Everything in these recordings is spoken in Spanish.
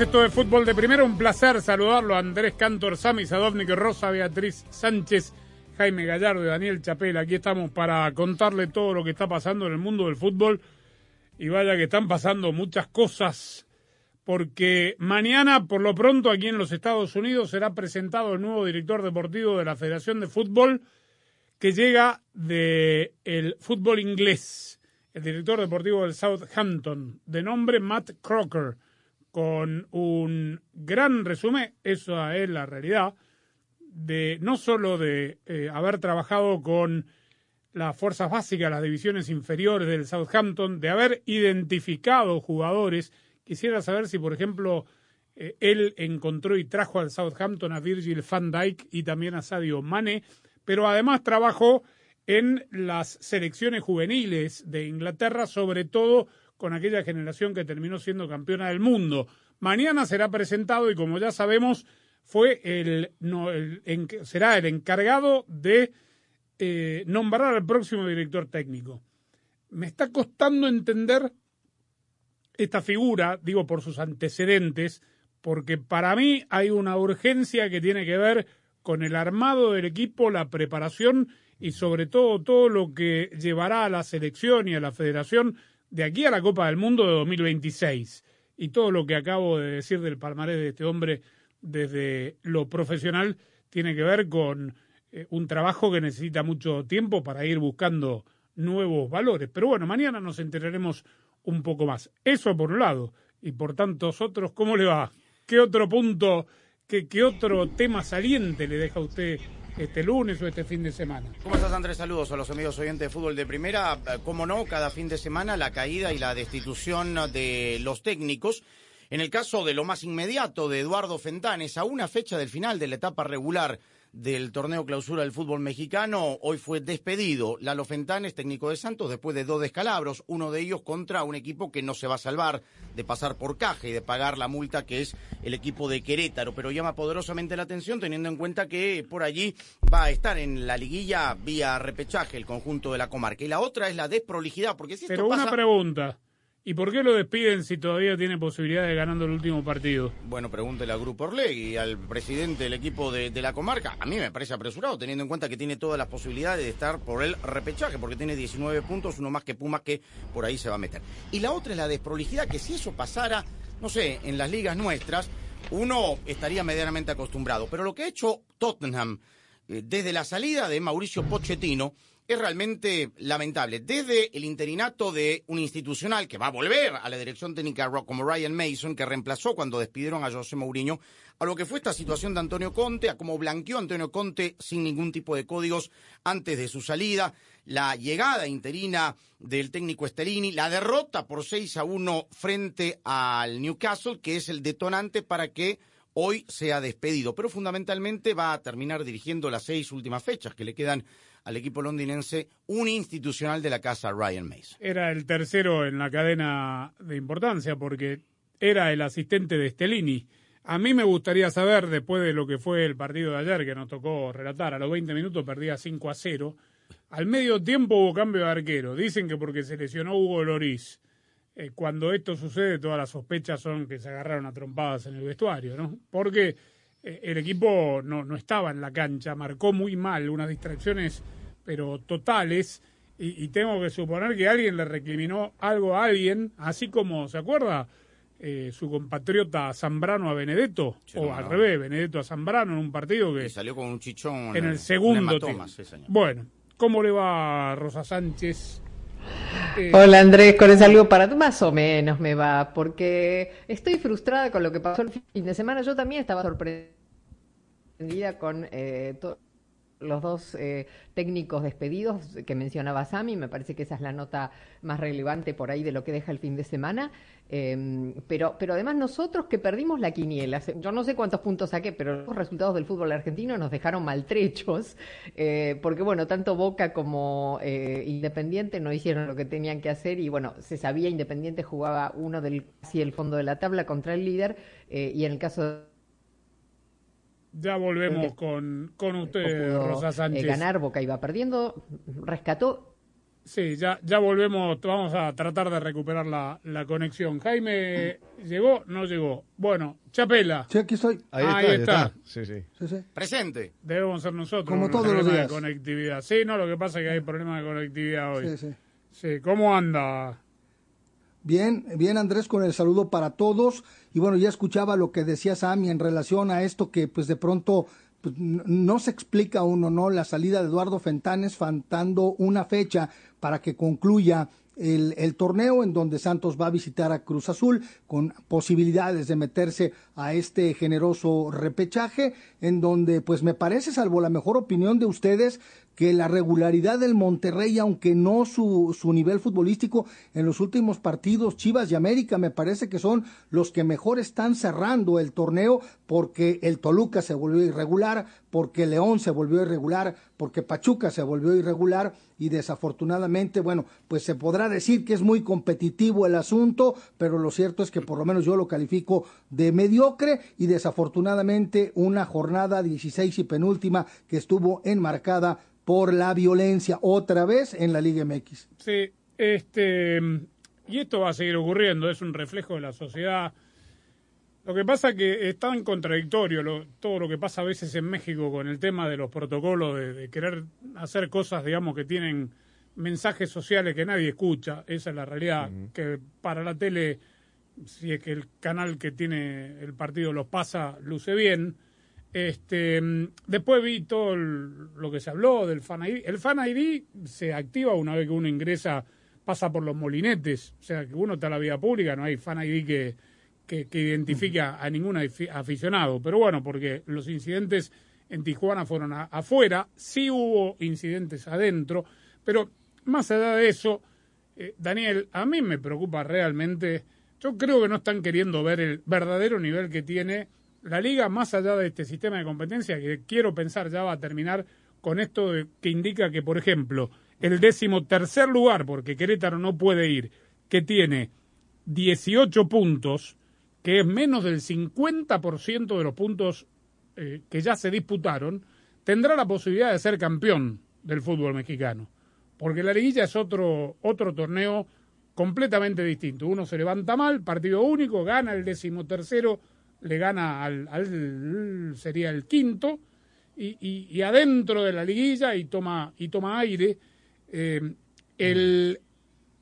Esto de Fútbol de Primera. Un placer saludarlo a Andrés Cantor, Sami Sadovnik, Rosa Beatriz Sánchez, Jaime Gallardo y Daniel Chapel. Aquí estamos para contarle todo lo que está pasando en el mundo del fútbol. Y vaya que están pasando muchas cosas, porque mañana, por lo pronto, aquí en los Estados Unidos será presentado el nuevo director deportivo de la Federación de Fútbol, que llega de el fútbol inglés, el director deportivo del Southampton, de nombre Matt Crocker, con un gran resumen, esa es la realidad, de no solo de eh, haber trabajado con las fuerzas básicas, las divisiones inferiores del Southampton, de haber identificado jugadores. Quisiera saber si, por ejemplo, eh, él encontró y trajo al Southampton a Virgil van Dijk y también a Sadio Mane, pero además trabajó en las selecciones juveniles de Inglaterra, sobre todo con aquella generación que terminó siendo campeona del mundo. Mañana será presentado y como ya sabemos, fue el, será el encargado de eh, nombrar al próximo director técnico. Me está costando entender esta figura, digo por sus antecedentes, porque para mí hay una urgencia que tiene que ver con el armado del equipo, la preparación y sobre todo todo lo que llevará a la selección y a la federación de aquí a la Copa del Mundo de 2026. Y todo lo que acabo de decir del palmarés de este hombre desde lo profesional tiene que ver con eh, un trabajo que necesita mucho tiempo para ir buscando nuevos valores. Pero bueno, mañana nos enteraremos un poco más. Eso por un lado. Y por tantos otros, ¿cómo le va? ¿Qué otro punto, qué, qué otro tema saliente le deja a usted este lunes o este fin de semana? ¿Cómo estás, Andrés? Saludos a los amigos oyentes de fútbol de primera. Eh, Cómo no, cada fin de semana la caída y la destitución de los técnicos. En el caso de lo más inmediato de Eduardo Fentanes, a una fecha del final de la etapa regular del torneo clausura del fútbol mexicano, hoy fue despedido Lalo Fentanes, técnico de Santos, después de dos descalabros, uno de ellos contra un equipo que no se va a salvar de pasar por caja y de pagar la multa que es el equipo de Querétaro, pero llama poderosamente la atención teniendo en cuenta que por allí va a estar en la liguilla vía repechaje el conjunto de la comarca. Y la otra es la desprolijidad, porque si esto Pero una pasa... pregunta. ¿Y por qué lo despiden si todavía tiene posibilidad de ganando el último partido? Bueno, pregúntele a Grupo y al presidente del equipo de, de la comarca. A mí me parece apresurado, teniendo en cuenta que tiene todas las posibilidades de estar por el repechaje, porque tiene 19 puntos, uno más que Pumas, que por ahí se va a meter. Y la otra es la desprolijidad, que si eso pasara, no sé, en las ligas nuestras, uno estaría medianamente acostumbrado. Pero lo que ha hecho Tottenham desde la salida de Mauricio Pochettino es realmente lamentable. Desde el interinato de un institucional que va a volver a la dirección técnica como Ryan Mason, que reemplazó cuando despidieron a José Mourinho, a lo que fue esta situación de Antonio Conte, a cómo blanqueó Antonio Conte sin ningún tipo de códigos antes de su salida, la llegada interina del técnico Stellini, la derrota por 6 a 1 frente al Newcastle, que es el detonante para que hoy sea despedido, pero fundamentalmente va a terminar dirigiendo las seis últimas fechas que le quedan al equipo londinense, un institucional de la casa Ryan Mason. Era el tercero en la cadena de importancia porque era el asistente de Stellini. A mí me gustaría saber, después de lo que fue el partido de ayer que nos tocó relatar, a los 20 minutos perdía 5 a 0. Al medio tiempo hubo cambio de arquero. Dicen que porque se lesionó Hugo Loris. Eh, cuando esto sucede, todas las sospechas son que se agarraron a trompadas en el vestuario, ¿no? Porque eh, el equipo no, no estaba en la cancha, marcó muy mal, unas distracciones, pero totales. Y, y tengo que suponer que alguien le recriminó algo a alguien, así como, ¿se acuerda? eh, su compatriota Zambrano a Benedetto, o al revés, Benedetto a Zambrano en un partido que... salió con un chichón. En el segundo tiempo. bueno, ¿cómo le va Rosa Sánchez? Hola Andrés, con el saludo para tú, más o menos me va, porque estoy frustrada con lo que pasó el fin de semana. Yo también estaba sorprendida con eh, los dos eh, técnicos despedidos que mencionaba Sami, me parece que esa es la nota más relevante por ahí de lo que deja el fin de semana. Em, pero, pero además nosotros que perdimos la quiniela, yo no sé cuántos puntos saqué, pero los resultados del fútbol argentino nos dejaron maltrechos, eh, porque bueno, tanto Boca como eh, Independiente no hicieron lo que tenían que hacer y bueno, se sabía Independiente jugaba uno del casi el fondo de la tabla contra el líder y en el caso de ya volvemos con, con usted, Rosa eh, Sánchez. ganar, Boca iba perdiendo, rescató. Sí, ya, ya volvemos, vamos a tratar de recuperar la, la conexión. Jaime, ¿llegó? No llegó. Bueno, Chapela. Sí, aquí estoy. Ahí, está, Sí, sí. Presente. Debemos ser nosotros. Como todos los días. de conectividad. Sí, no, lo que pasa es que hay problemas de conectividad hoy. Sí, sí. Sí, ¿cómo anda? Bien, bien Andrés, con el saludo para todos. Y bueno, ya escuchaba lo que decía Sami en relación a esto que pues de pronto pues, no se explica uno, ¿no? La salida de Eduardo Fentanes faltando una fecha para que concluya el, torneo en donde Santos va a visitar a Cruz Azul con posibilidades de meterse a este generoso repechaje en donde pues me parece salvo la mejor opinión de ustedes que la regularidad del Monterrey, aunque no su, su nivel futbolístico en los últimos partidos, Chivas y América me parece que son los que mejor están cerrando el torneo porque el Toluca se volvió irregular, porque León se volvió irregular, porque Pachuca se volvió irregular y desafortunadamente, bueno, pues se podrá decir que es muy competitivo el asunto, pero lo cierto es que por lo menos yo lo califico de mediocre y desafortunadamente una jornada 16 y penúltima que estuvo enmarcada por la violencia otra vez en la Liga MX. Sí, este, y esto va a seguir ocurriendo, es un reflejo de la sociedad. Lo que pasa es que es tan contradictorio todo lo que pasa a veces en México con el tema de los protocolos, de, querer hacer cosas, digamos, que tienen mensajes sociales que nadie escucha. Esa es la realidad, que para la tele, si es que el canal que tiene el partido los pasa, luce bien este, después vi todo lo que se habló del Fan ID. El Fan ID se activa una vez que uno ingresa, pasa por los molinetes, o sea que uno está en la vía pública, no hay Fan ID que, que, que identifique a, ningún aficionado. Pero bueno, porque los incidentes en Tijuana fueron afuera, sí hubo incidentes adentro, pero más allá de eso, eh, Daniel, a mí me preocupa realmente, yo creo que no están queriendo ver el verdadero nivel que tiene la liga, más allá de este sistema de competencia, que quiero pensar ya va a terminar con esto que indica que, por ejemplo, el décimo tercer lugar, porque Querétaro no puede ir, que tiene 18 puntos, que es menos del 50% de los puntos eh, que ya se disputaron, tendrá la posibilidad de ser campeón del fútbol mexicano. Porque la liguilla es otro, otro torneo completamente distinto. Uno se levanta mal, partido único, gana el décimo tercero le gana al, sería el quinto y, y, adentro de la liguilla y toma y toma aire eh, el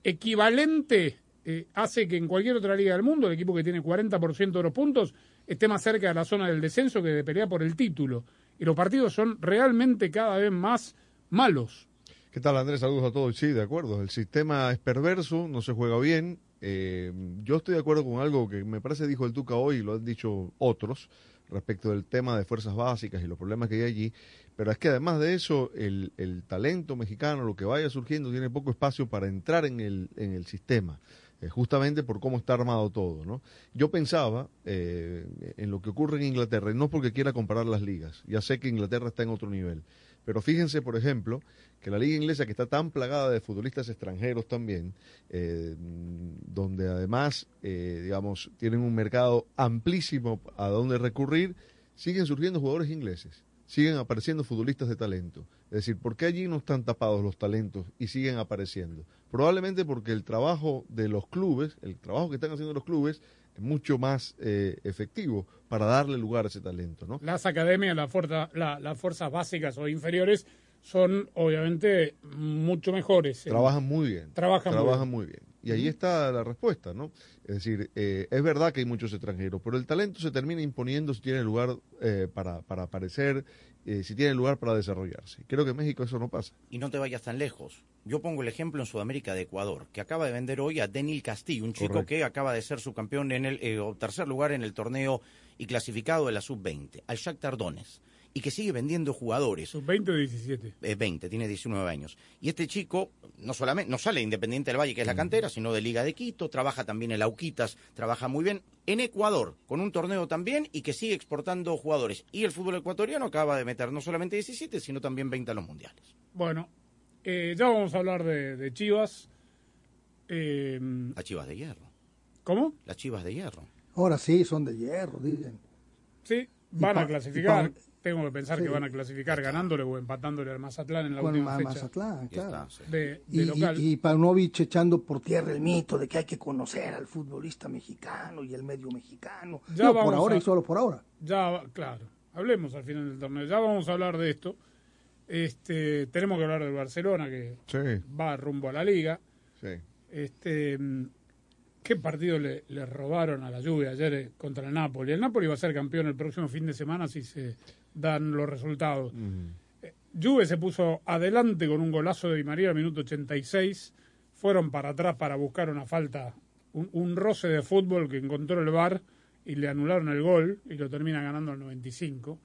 equivalente eh, hace que en cualquier otra liga del mundo el equipo que tiene 40% de los puntos esté más cerca de la zona del descenso que de pelear por el título y los partidos son realmente cada vez más malos ¿Qué tal Andrés? Saludos a todos. Sí, de acuerdo. El sistema es perverso, no se juega bien eh, yo estoy de acuerdo con algo que me parece dijo el Tuca hoy y lo han dicho otros respecto del tema de fuerzas básicas y los problemas que hay allí, pero es que además de eso, el, talento mexicano, lo que vaya surgiendo, tiene poco espacio para entrar en el, en el sistema. Eh, justamente por cómo está armado todo. ¿no? Yo pensaba eh, en lo que ocurre en Inglaterra, y no porque quiera comparar las ligas, ya sé que Inglaterra está en otro nivel, pero fíjense, por ejemplo, que la liga inglesa, que está tan plagada de futbolistas extranjeros también, eh, donde además, digamos, tienen un mercado amplísimo a donde recurrir, siguen surgiendo jugadores ingleses siguen apareciendo futbolistas de talento. Es decir, ¿por qué allí no están tapados los talentos y siguen apareciendo? Probablemente porque el trabajo de los clubes, el trabajo que están haciendo los clubes, es mucho más eh, efectivo para darle lugar a ese talento. ¿no? Las academias, la fuerza, las fuerzas básicas o inferiores son obviamente mucho mejores. Trabajan muy bien. Trabajan, trabajan muy bien. Y ahí está la respuesta, ¿no? Es decir, eh, es verdad que hay muchos extranjeros, pero el talento se termina imponiendo si tiene lugar eh, para, para aparecer, eh, si tiene lugar para desarrollarse. Creo que en México eso no pasa. Y no te vayas tan lejos. Yo pongo el ejemplo en Sudamérica de Ecuador, que acaba de vender hoy a Denil Castillo, un chico Correcto. que acaba de ser subcampeón en el eh, o tercer lugar en el torneo y clasificado de la sub-20, al Shakhtar Donetsk, y que sigue vendiendo jugadores. Sus 20 o 17. eh, 20, tiene 19 años. Y este chico no solamente no sale de Independiente del Valle, que es la cantera, sino de Liga de Quito, trabaja también en Auquitas, trabaja muy bien en Ecuador, con un torneo también y que sigue exportando jugadores. Y el fútbol ecuatoriano acaba de meter no solamente 17, sino también 20 a los mundiales. Bueno, eh, ya vamos a hablar de, de Chivas. Eh, Las chivas de hierro. ¿Cómo? Las chivas de hierro. Ahora sí, son de hierro, dicen. Sí, van a clasificar. Tengo que pensar sí. que van a clasificar ganándole o empatándole al Mazatlán en la Con última Ma- fecha Mazatlán, claro. está, sí. de, de Y, local. y, y Paunovic echando por tierra el mito de que hay que conocer al futbolista mexicano y el medio mexicano. Ya Digo, por vamos ahora a- y solo por ahora. Ya, claro, hablemos al final del torneo. Ya vamos a hablar de esto. Este, tenemos que hablar del Barcelona que Sí, va rumbo a la liga. sí. Este, ¿Qué partido le, le robaron a la lluvia ayer eh, contra el Napoli? El Napoli va a ser campeón el próximo fin de semana si se dan los resultados. Eh, Juve se puso adelante con un golazo de Di María al minuto 86. Fueron para atrás para buscar una falta, un, un roce de fútbol que encontró el VAR y le anularon el gol y lo termina ganando al 95.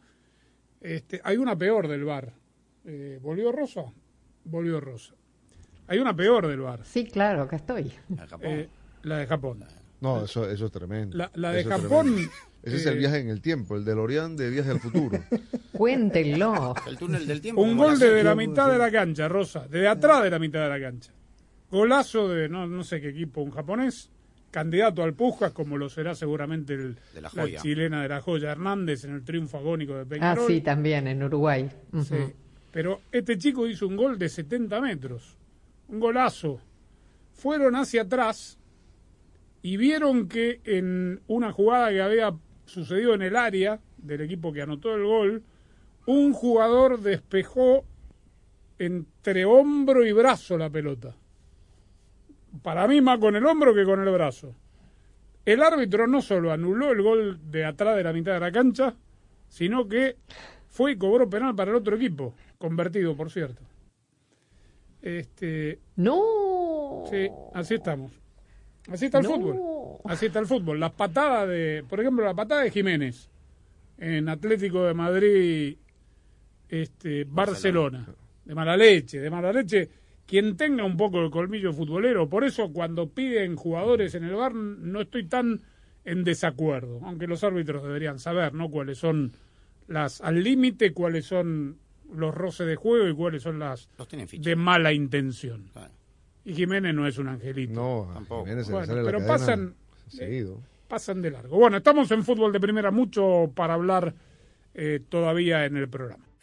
Este, hay una peor del VAR. Eh, ¿Volvió Rosa? Volvió Rosa. Hay una peor del VAR. Sí, claro, acá estoy. A Japón. Eh, la de Japón. No, eso, eso es tremendo. La, la de es Japón. tremendo. Ese es el eh, viaje en el tiempo, el de Lorian de Viaje al Futuro. Cuéntenlo. el túnel del tiempo. Un gol desde la mitad de la cancha, Rosa. Desde atrás de la mitad de la cancha. Golazo de no, no sé qué equipo, un japonés. Candidato al Pujas, como lo será seguramente el, De la chilena de la Joya Hernández en el triunfo agónico de Ah, Peñarol. sí, también, en Uruguay. Sí. Pero este chico hizo un gol de 70 metros. Un golazo. Fueron hacia atrás y vieron que en una jugada que había sucedido en el área del equipo que anotó el gol, un jugador despejó entre hombro y brazo la pelota. Para mí más con el hombro que con el brazo. El árbitro no solo anuló el gol de atrás de la mitad de la cancha, sino que fue y cobró penal para el otro equipo, convertido, por cierto. Este, No. sí, así estamos. Así está el No. fútbol. Así está el fútbol. Las patadas de, por ejemplo, la patada de Jiménez en Atlético de Madrid, este, Barcelona. De mala leche, de mala leche. Quien tenga un poco el colmillo futbolero, por eso cuando piden jugadores en el bar no estoy tan en desacuerdo, aunque los árbitros deberían saber, ¿no? Cuáles son las al límite, cuáles son los roces de juego y cuáles son las Los tienen fichados. de mala intención. Claro. Y Jiménez no es un angelito. No, Tampoco. Jiménez se le Bueno, sale pero pasan- seguido. Pasan de largo. Bueno, estamos en fútbol de primera, mucho para hablar eh, todavía en el programa.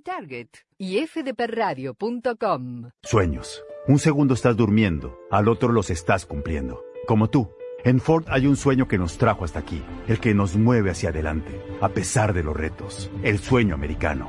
Target. Y fdperradio.com. Sueños. Un segundo estás durmiendo, al otro los estás cumpliendo. Como tú. En Ford hay un sueño que nos trajo hasta aquí, el que nos mueve hacia adelante, a pesar de los retos, el sueño americano.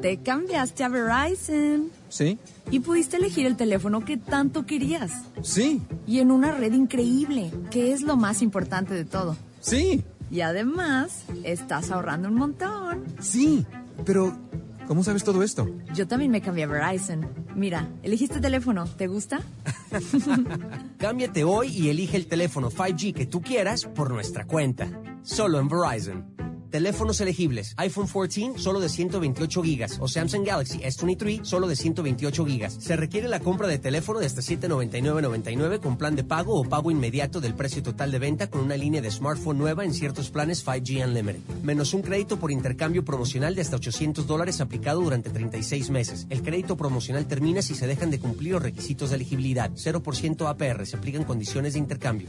Te cambiaste a Verizon ¿Sí? y pudiste elegir el teléfono que tanto querías. Sí. Y en una red increíble, que es lo más importante de todo. Sí. Y además, estás ahorrando un montón. Sí. Pero, ¿cómo sabes todo esto? Yo también me cambié a Verizon. Mira, elegiste teléfono. ¿Te gusta? Cámbiate hoy y elige el teléfono 5G que tú quieras por nuestra cuenta. Solo en Verizon. Teléfonos elegibles. iPhone 14 solo de 128 gigas o Samsung Galaxy S23 solo de 128 gigas. Se requiere la compra de teléfono de hasta 799.99 con plan de pago o pago inmediato del precio total de venta con una línea de smartphone nueva en ciertos planes 5G Unlimited. Menos un crédito por intercambio promocional de hasta 800 dólares aplicado durante 36 meses. El crédito promocional termina si se dejan de cumplir los requisitos de elegibilidad. 0% APR. Se aplican condiciones de intercambio.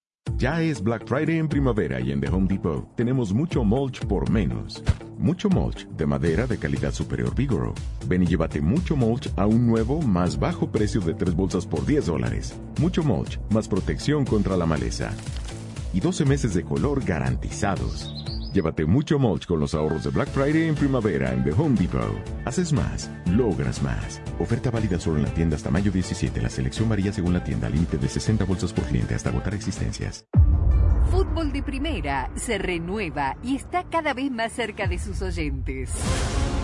Ya es Black Friday en primavera y en The Home Depot tenemos mucho mulch por menos. Mucho mulch de madera de calidad superior Vigoro. Ven y llévate mucho mulch a un nuevo, más bajo precio de 3 bolsas por 10 dólares. Mucho mulch, más protección contra la maleza. Y 12 meses de color garantizados. Llévate mucho mulch con los ahorros de Black Friday en primavera en The Home Depot. Haces más, logras más. Oferta válida solo en la tienda hasta mayo 17. La selección varía según la tienda. Límite de 60 bolsas por cliente hasta agotar existencias. Fútbol de Primera se renueva y está cada vez más cerca de sus oyentes.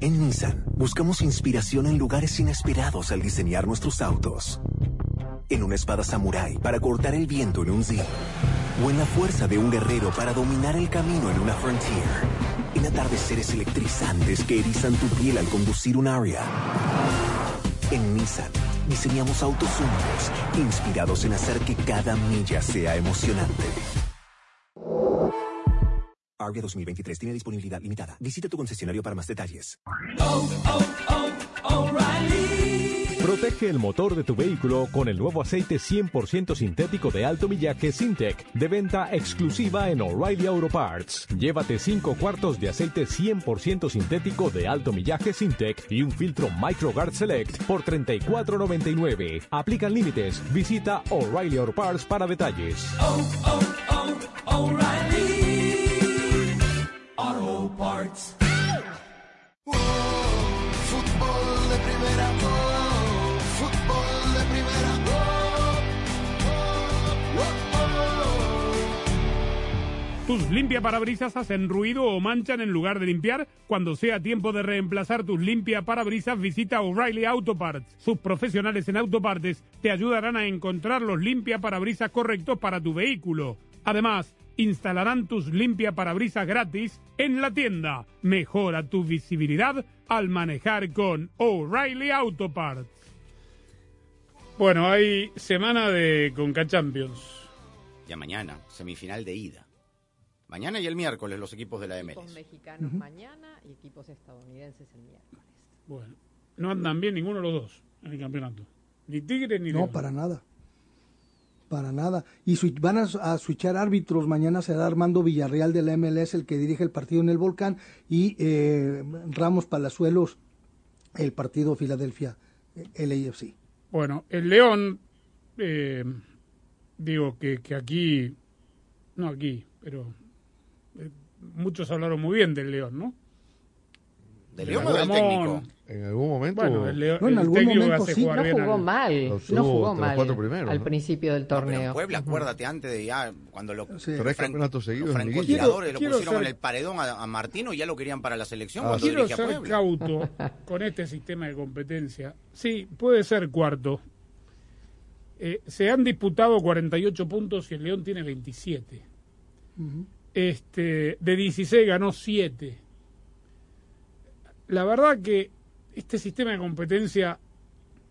En Nissan buscamos inspiración en lugares inesperados al diseñar nuestros autos. En una espada samurái para cortar el viento en un Z. O en la fuerza de un guerrero para dominar el camino en una Frontier. En atardeceres electrizantes que erizan tu piel al conducir un Aria. En Nissan diseñamos autos únicos, inspirados en hacer que cada milla sea emocionante. Aria 2023 tiene disponibilidad limitada. Visita tu concesionario para más detalles. Protege el motor de tu vehículo con el nuevo aceite 100% sintético de alto millaje Sintec, de venta exclusiva en O'Reilly Auto Parts. Llévate 5 cuartos de aceite 100% sintético de alto millaje Sintec y un filtro MicroGuard Select por $34.99. Aplican límites. Visita O'Reilly Auto Parts para detalles. Auto Parts. fútbol de primera, oh, fútbol de primera, oh, oh, Tus limpia parabrisas hacen ruido o manchan en lugar de limpiar. Cuando sea tiempo de reemplazar tus limpia parabrisas, visita O'Reilly Auto Parts. Sus profesionales en autopartes te ayudarán a encontrar los limpia parabrisas correctos para tu vehículo. Además, instalarán tus limpia parabrisas gratis en la tienda. Mejora tu visibilidad al manejar con O'Reilly Auto Parts. Bueno, hay semana de Conca Champions. Ya mañana, semifinal de ida. Mañana y el miércoles los equipos de la Equipos MLS. mexicanos mañana y equipos estadounidenses el miércoles. Bueno, no andan bien ninguno de los dos en el campeonato. Ni Tigre ni No, León. para nada. Para nada. Y van a, a switchar árbitros. Mañana será Armando Villarreal de la MLS el que dirige el partido en el Volcán y eh, Ramos Palazuelos el partido Filadelfia eh, LAFC. Bueno, el León, eh, digo que, que aquí, no aquí, pero eh, muchos hablaron muy bien del León, ¿no? ¿Del León o del técnico? En algún momento. Bueno, el, León, No, en el algún técnico momento sí. No jugó al- mal, Los no jugó mal primeros, al ¿no? principio del No, torneo. en Puebla, acuérdate, antes de ya, cuando los, Sí. Tres campeonatos seguidos los francotiradores lo pusieron quiero en ser- el paredón a, a Martino y ya lo querían para la selección Ah, cuando Quiero ser Puebla. cauto con este sistema de competencia. Sí, puede ser cuarto. Eh, se han disputado 48 puntos y el León tiene 27. Este, de 16 ganó 7. La verdad que este sistema de competencia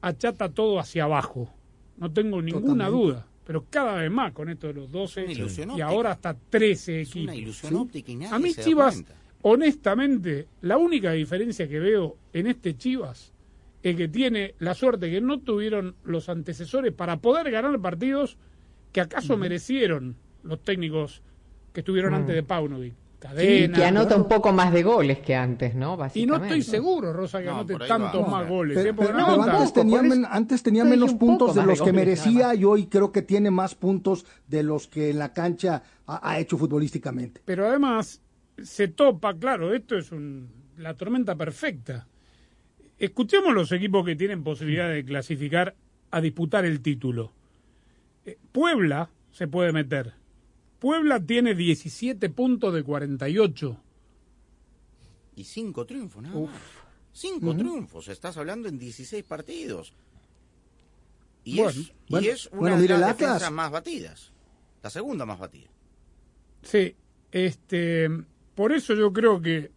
achata todo hacia abajo. No tengo ninguna Totalmente. duda. Pero cada vez más con esto de los 12 una ilusión y óptica. ahora hasta 13 Es equipos. una ilusión ¿sí? óptica y nadie A mí se Chivas, honestamente, la única diferencia que veo en este Chivas es que tiene la suerte que no tuvieron los antecesores para poder ganar partidos que acaso merecieron los técnicos que estuvieron Mm. antes de Paunovic. Sí, Cadena. que anota un poco más de goles que antes, ¿no? y no estoy seguro, Rosa, que No, anote tantos va. más goles. Pero, ¿eh? Pero- pero antes tenía, men- antes menos puntos de los que goles, merecía y hoy creo que tiene más puntos de los que en la cancha ha, ha hecho futbolísticamente. Pero además se topa, claro, esto es un, la tormenta perfecta. Escuchemos los equipos que tienen posibilidad de clasificar a disputar el título. Eh, Puebla se puede meter. Puebla tiene 17 puntos de 48. Y cinco triunfos, nada más. Cinco triunfos, estás hablando en 16 partidos. Y Bueno, es, y bueno, es una bueno, de las Atlas. defensas más batidas. La segunda más batida. Sí, este, por eso yo creo que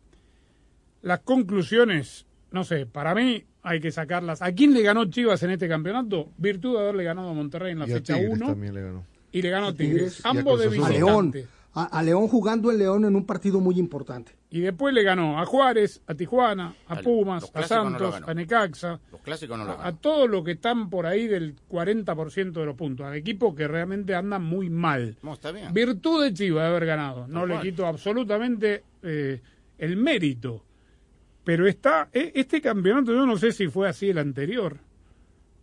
las conclusiones, no sé, para mí hay que sacarlas. ¿A quién le ganó Chivas en este campeonato? Virtud de haberle ganado a Monterrey en la Y fecha Tigres 1 también le ganó. Y le ganó a Tigres. Ambos de A. León, a, a León jugando en León en un partido muy importante. Y después le ganó a Juárez, a Tijuana, a Al- Pumas, a clásicos no lo Santos, a Necaxa, Los clásicos no lo a, a todos los que están por ahí del 40% de los puntos, a equipos que realmente andan muy mal. No, está bien. Virtud de Chivas de haber ganado, no le quito absolutamente eh, el mérito. Pero está e- este campeonato, yo no sé si fue así el anterior.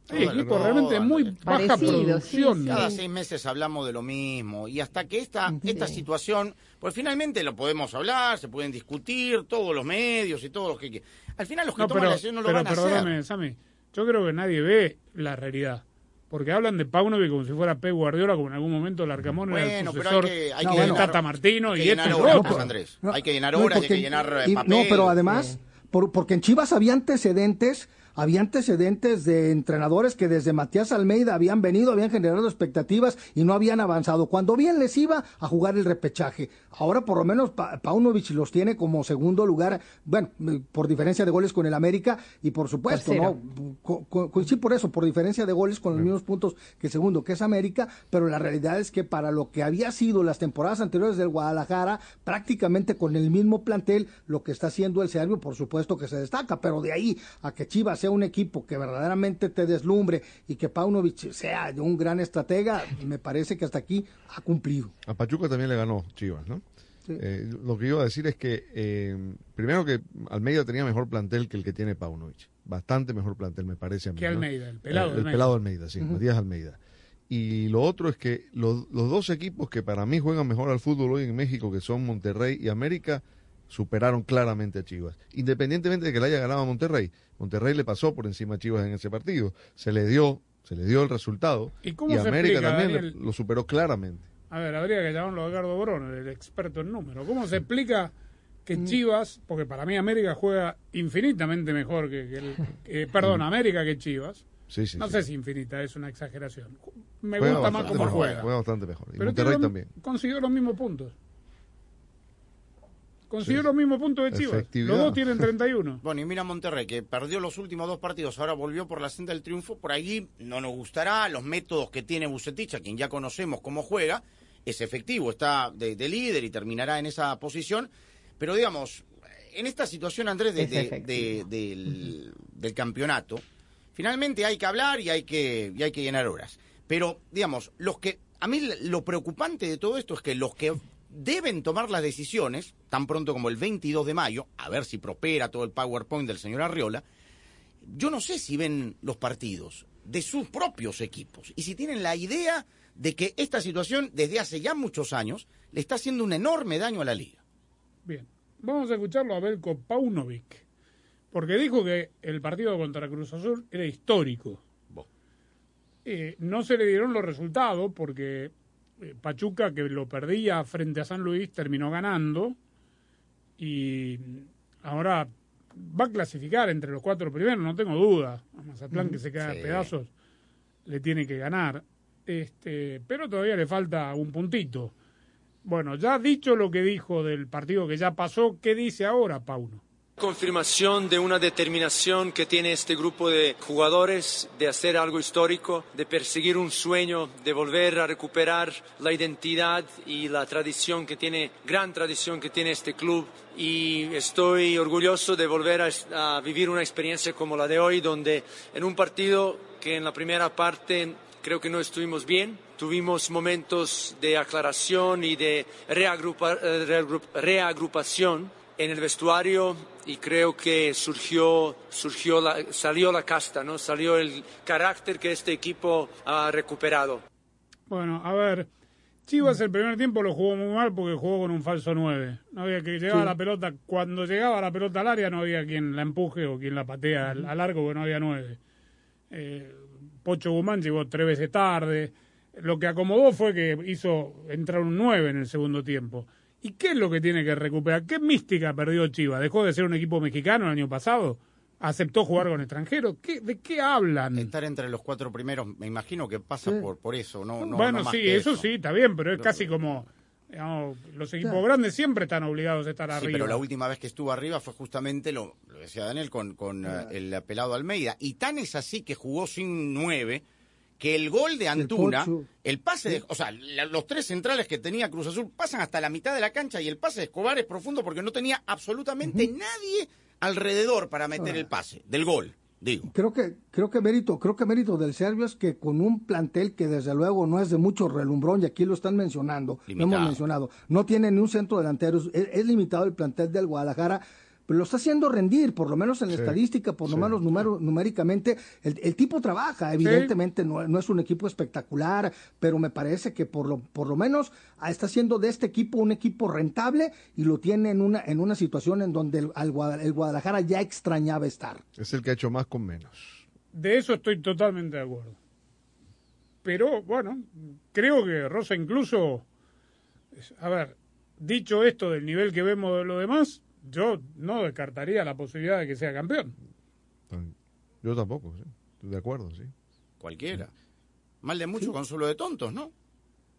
El equipos robo, realmente muy baja Parecido, producción. sí, sí. Cada seis meses hablamos de lo mismo y hasta que esta, esta situación, pues finalmente lo podemos hablar, se pueden discutir, todos los medios y todos los que quieran. Al final los que No, toman pero, la decisión no lo pero van a perdóname, hacer. Sammy, yo creo que nadie ve la realidad. Porque hablan de Paunovic como si fuera Pep Guardiola, como en algún momento el Arcamón era el Bueno, pero sucesor hay que, hay No, que bueno. llenar, Tata Martino hay que y este llenar es horas, otro. pues, Andrés. No, hay que llenar no, horas, porque- hay que llenar eh, y- papel. No, pero además, por- porque en Chivas había antecedentes, había antecedentes de entrenadores que desde Matías Almeida habían venido, habían generado expectativas y no habían avanzado. Cuando bien les iba a jugar el repechaje. Ahora por lo menos Pa- Paunovic los tiene como segundo lugar, bueno, por diferencia de goles con el América y por supuesto, Tercero. ¿no? Co- co- co- sí, por eso, por diferencia de goles con los mismos puntos que el segundo, que es América, pero la realidad es que para lo que había sido las temporadas anteriores del Guadalajara, prácticamente con el mismo plantel, lo que está haciendo el serbio, por supuesto que se destaca, pero de ahí a que Chivas sea un equipo que verdaderamente te deslumbre y que Paunovic sea un gran estratega, me parece que hasta aquí ha cumplido. A Pachuca también le ganó Chivas, ¿no? Sí. Eh, lo que iba a decir es que, eh, primero que Almeida tenía mejor plantel que el que tiene Paunovic. Bastante mejor plantel, me parece a mí. Que ¿no? Almeida, el pelado Eh, el Almeida. pelado Almeida, sí, Matías Almeida. Y lo otro es que los, los dos equipos que para mí juegan mejor al fútbol hoy en México, que son Monterrey y América, superaron claramente a Chivas. Independientemente de que le haya ganado a Monterrey. Monterrey le pasó por encima a Chivas en ese partido. Se le dio, se le dio el resultado. ¿Y cómo se América explica, también Daniel? lo superó claramente. A ver, habría que llamarlo a Edgardo Borón, el experto en números. ¿Cómo se explica Mm. que Chivas, porque para mí América juega infinitamente mejor que, que el, eh, perdón, América que Chivas. Sí, sí, no sí. sé si infinita, es una exageración. Me Juega gusta más bastante cómo mejor, juega. Juega bastante mejor. Y Pero Monterrey también. consiguió los mismos puntos. Consiguió Sí. los mismos puntos de Chivas. Los dos tienen 31. Bueno, y mira Monterrey, que perdió los últimos dos partidos, ahora volvió por la senda del triunfo. Por allí no nos gustará los métodos que tiene Bucetich, a quien ya conocemos cómo juega. Es efectivo, está de, de líder y terminará en esa posición. Pero digamos, en esta situación, Andrés, de- Es de- efectivo. de- del, del campeonato, finalmente hay que hablar y hay que, y hay que llenar horas. Pero, digamos, los que. A mí lo preocupante de todo esto es que los que deben tomar las decisiones, tan pronto como el 22 de mayo, a ver si prospera todo el PowerPoint del señor Arriola, yo no sé si ven los partidos de sus propios equipos y si tienen la idea de que esta situación, desde hace ya muchos años, le está haciendo un enorme daño a la liga. Bien, vamos a escucharlo a Belko Paunovic, porque dijo que el partido contra Cruz Azul era histórico. Eh, no se le dieron los resultados porque Pachuca, que lo perdía frente a San Luis, terminó ganando y ahora va a clasificar entre los cuatro primeros, no tengo duda. A Mazatlán, que se queda Sí. a pedazos, le tiene que ganar. Este, pero todavía le falta un puntito. Bueno, ya dicho lo que dijo del partido que ya pasó, ¿qué dice ahora Pauno? Confirmación de una determinación que tiene este grupo de jugadores de hacer algo histórico, de perseguir un sueño, de volver a recuperar la identidad y la tradición que tiene, gran tradición que tiene este club. Y estoy orgulloso de volver a, vivir una experiencia como la de hoy, donde en un partido que en la primera parte creo que no estuvimos bien, tuvimos momentos de aclaración y de eh, reagrup- reagrupación en el vestuario y creo que surgió, surgió la- salió la casta, ¿no? salió el carácter que este equipo ha recuperado. Bueno, a ver, Chivas el primer tiempo lo jugó muy mal porque jugó con un falso 9. No había que llegaba Sí. la pelota, cuando llegaba la pelota al área no había quien la empuje o quien la patea al, al arco porque no había 9. Eh, Pocho Guzmán llegó tres veces tarde. Lo que acomodó fue que hizo entrar un 9 en el segundo tiempo. ¿Y qué es lo que tiene que recuperar? ¿Qué mística perdió Chivas? ¿Dejó de ser un equipo mexicano el año pasado? ¿Aceptó jugar con extranjeros? ¿Qué, ¿De qué hablan? Estar entre los cuatro primeros, me imagino que pasa por, por eso, no, no bueno, no más sí, que eso, sí, está bien, pero es casi como... digamos, los equipos Claro. grandes siempre están obligados a estar Sí, arriba. pero la última vez que estuvo arriba fue justamente, lo, lo decía Daniel, con, con eh, el pelado Almeida. Y tan es así que jugó sin nueve, que el gol de Antuna, el pase de, o sea, la- los tres centrales que tenía Cruz Azul pasan hasta la mitad de la cancha y el pase de Escobar es profundo porque no tenía absolutamente nadie alrededor para meter el pase del gol, digo. Creo que, creo que mérito, creo que mérito del serbio es que con un plantel que desde luego no es de mucho relumbrón, y aquí lo están mencionando, lo hemos mencionado, no tiene ni un centro delantero, es, es limitado el plantel del Guadalajara, pero lo está haciendo rendir, por lo menos en la Sí, estadística, por lo sí. menos numero- numéricamente, el, el tipo trabaja, evidentemente no, no es un equipo espectacular, pero me parece que por lo, por lo menos ah, está haciendo de este equipo un equipo rentable y lo tiene en una, en una situación en donde el, el Guadalajara ya extrañaba estar. Es el que ha hecho más con menos. De eso estoy totalmente de acuerdo. Pero bueno, creo que Rosa incluso, a ver, dicho esto del nivel que vemos de lo demás, yo no descartaría la posibilidad de que sea campeón. Yo tampoco, sí. Estoy de acuerdo, sí. Cualquiera. Mal de mucho, consuelo de tontos, ¿no?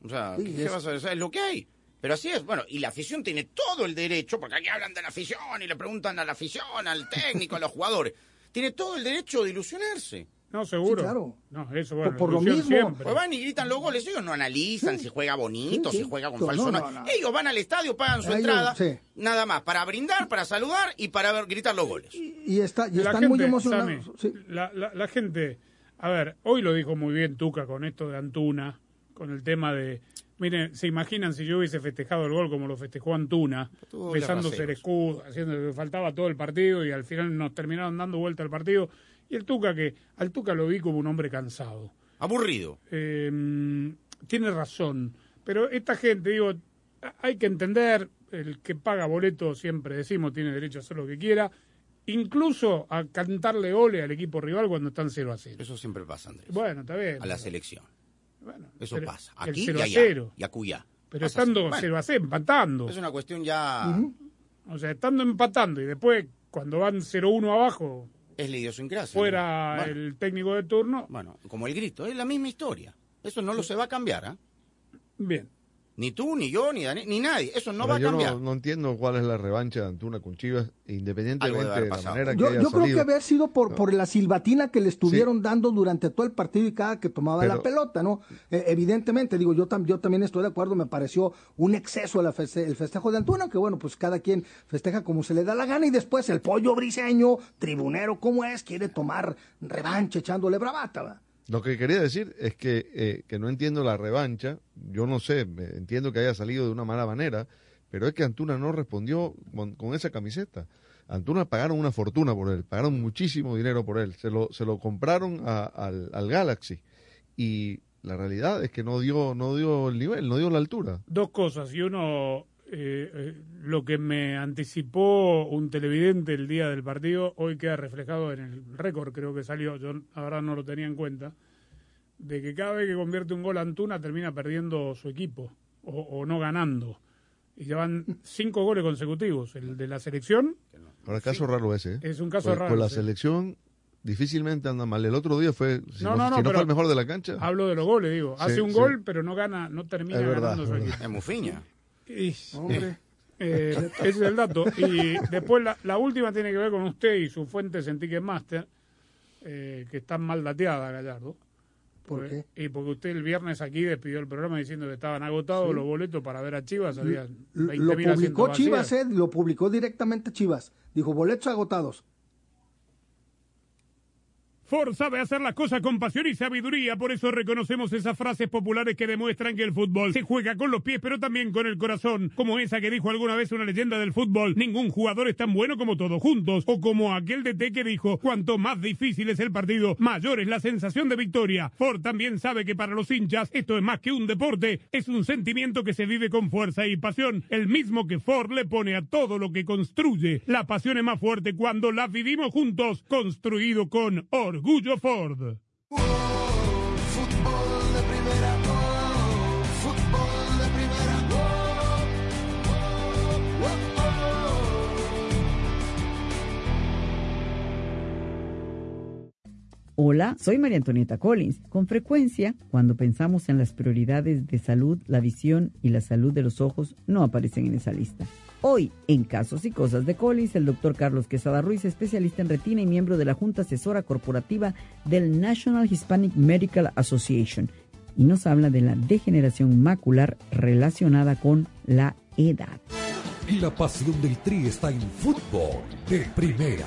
O sea, Sí, ¿qué, qué es- vas a hacer? Es lo que hay. Pero así es. Bueno, y la afición tiene todo el derecho, porque aquí hablan de la afición y le preguntan a la afición, al técnico, a los jugadores. Tiene todo el derecho de ilusionarse. No, seguro. Sí, claro. No, eso bueno, por lo mismo. siempre. Pues van y gritan los goles. Ellos no analizan si juega bonito, Sí, sí. si juega con No, falso. no, no. Ellos van al estadio, pagan su Ellos, entrada, sí. nada más, para brindar, para saludar y para ver- gritar los goles. Y, está, y la están gente, muy emocionados. Sammy, sí. la, la- la gente, a ver, hoy lo dijo muy bien Tuca con esto de Antuna, con el tema de, miren, se imaginan si yo hubiese festejado el gol como lo festejó Antuna, besándose el escudo, haciendo que faltaba todo el partido y al final nos terminaron dando vuelta al partido. Y el Tuca que, al Tuca lo vi como un hombre cansado. Aburrido. Eh, tiene razón, pero esta gente, digo, hay que entender, el que paga boleto, siempre decimos, tiene derecho a hacer lo que quiera, incluso a cantarle ole al equipo rival cuando están 0 a 0. Eso siempre pasa, Andrés. Bueno, está bien. A la selección. Bueno, Eso pasa. el Aquí y 0 a allá. 0. Y. Pero Pasa estando así. Bueno, 0 a 0, empatando. Es una cuestión ya... O sea, estando empatando y después, cuando van 0-1 abajo, Es la idiosincrasia. fuera el técnico de turno, bueno, como el grito, es la misma historia. Eso no lo se va a cambiar, ¿ah? bien. Ni tú, ni yo, ni Daniel, ni nadie. Eso no va a yo cambiar. no, no entiendo cuál es la revancha de Antuna con Chivas, independientemente de la manera que Yo, haya yo creo salido. que haber sido por, por la silbatina que le estuvieron dando durante todo el partido y cada que tomaba Pero- la pelota, ¿no? Eh, evidentemente, digo, yo, tam- yo también estoy de acuerdo, me pareció un exceso la feste- el festejo de Antuna, que bueno, pues cada quien festeja como se le da la gana y después el pollo briseño, tribunero como es, quiere tomar revancha echándole bravata, ¿va? Lo que quería decir es que, eh, que no entiendo la revancha. Yo no sé, entiendo que haya salido de una mala manera, pero es que Antuna no respondió con, esa camiseta. Antuna pagaron una fortuna por él, pagaron muchísimo dinero por él. Se lo, se lo compraron al, al Galaxy. Y la realidad es que no dio, no dio el nivel, no dio la altura. Dos cosas. Y uno, eh, eh, lo que me anticipó un televidente el día del partido, hoy queda reflejado en el récord, creo que salió, yo ahora no lo tenía en cuenta, de que cada vez que convierte un gol Antuna termina perdiendo su equipo o, o no ganando. Y llevan cinco goles consecutivos. El de la selección, Ahora, caso raro ese. ¿eh? Es un caso Pues- raro, Pues la sí. selección difícilmente anda mal. El otro día fue, si No, no, no, no, si no pero fue el mejor de la cancha. hablo de los goles, digo. Sí, Hace un sí. gol, pero no gana, no termina Es verdad, ganando su equipo. Es Mufiña. Hombre. Eh, ese es el dato. Y después la, la última tiene que ver con usted y sus fuentes en Ticketmaster, eh, que están mal dateadas, Gallardo. ¿Por Porque- Y porque usted el viernes aquí despidió el programa diciendo que estaban agotados Sí. los boletos para ver a Chivas. Había Lo 20.000 asientos publicó. Chivas, eh, lo publicó directamente Chivas. Dijo, boletos agotados. Ford sabe hacer las cosas con pasión y sabiduría, por eso reconocemos esas frases populares que demuestran que el fútbol se juega con los pies, pero también con el corazón, como esa que dijo alguna vez una leyenda del fútbol, ningún jugador es tan bueno como todos juntos, o como aquel DT que dijo, cuanto más difícil es el partido, mayor es la sensación de victoria. Ford también sabe que para los hinchas esto es más que un deporte, es un sentimiento que se vive con fuerza y pasión, el mismo que Ford le pone a todo lo que construye. La pasión es más fuerte cuando la vivimos juntos, construido con orgullo Ford. Hola, soy María Antonieta Collins. Con frecuencia, cuando pensamos en las prioridades de salud, la visión y la salud de los ojos no aparecen en esa lista. Hoy, en Casos y Cosas de Collins, el doctor Carlos Quesada Ruiz, especialista en retina y miembro de la Junta Asesora Corporativa del National Hispanic Medical Association, y nos habla de la degeneración macular relacionada con la edad. La pasión del Tri está en fútbol de primera.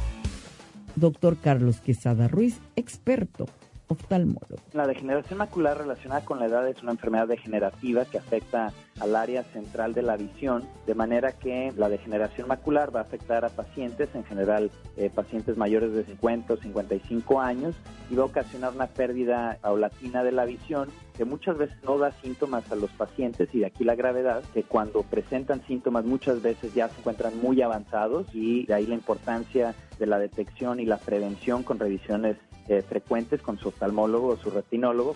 Doctor Carlos Quesada Ruiz, experto La degeneración macular relacionada con la edad es una enfermedad degenerativa que afecta al área central de la visión, de manera que la degeneración macular va a afectar a pacientes, en general eh, pacientes mayores de 50 o 55 años, y va a ocasionar una pérdida paulatina de la visión que muchas veces no da síntomas a los pacientes y de aquí la gravedad, que cuando presentan síntomas muchas veces ya se encuentran muy avanzados y de ahí la importancia de la detección y la prevención con revisiones eh, frecuentes con su oftalmólogo o su retinólogo.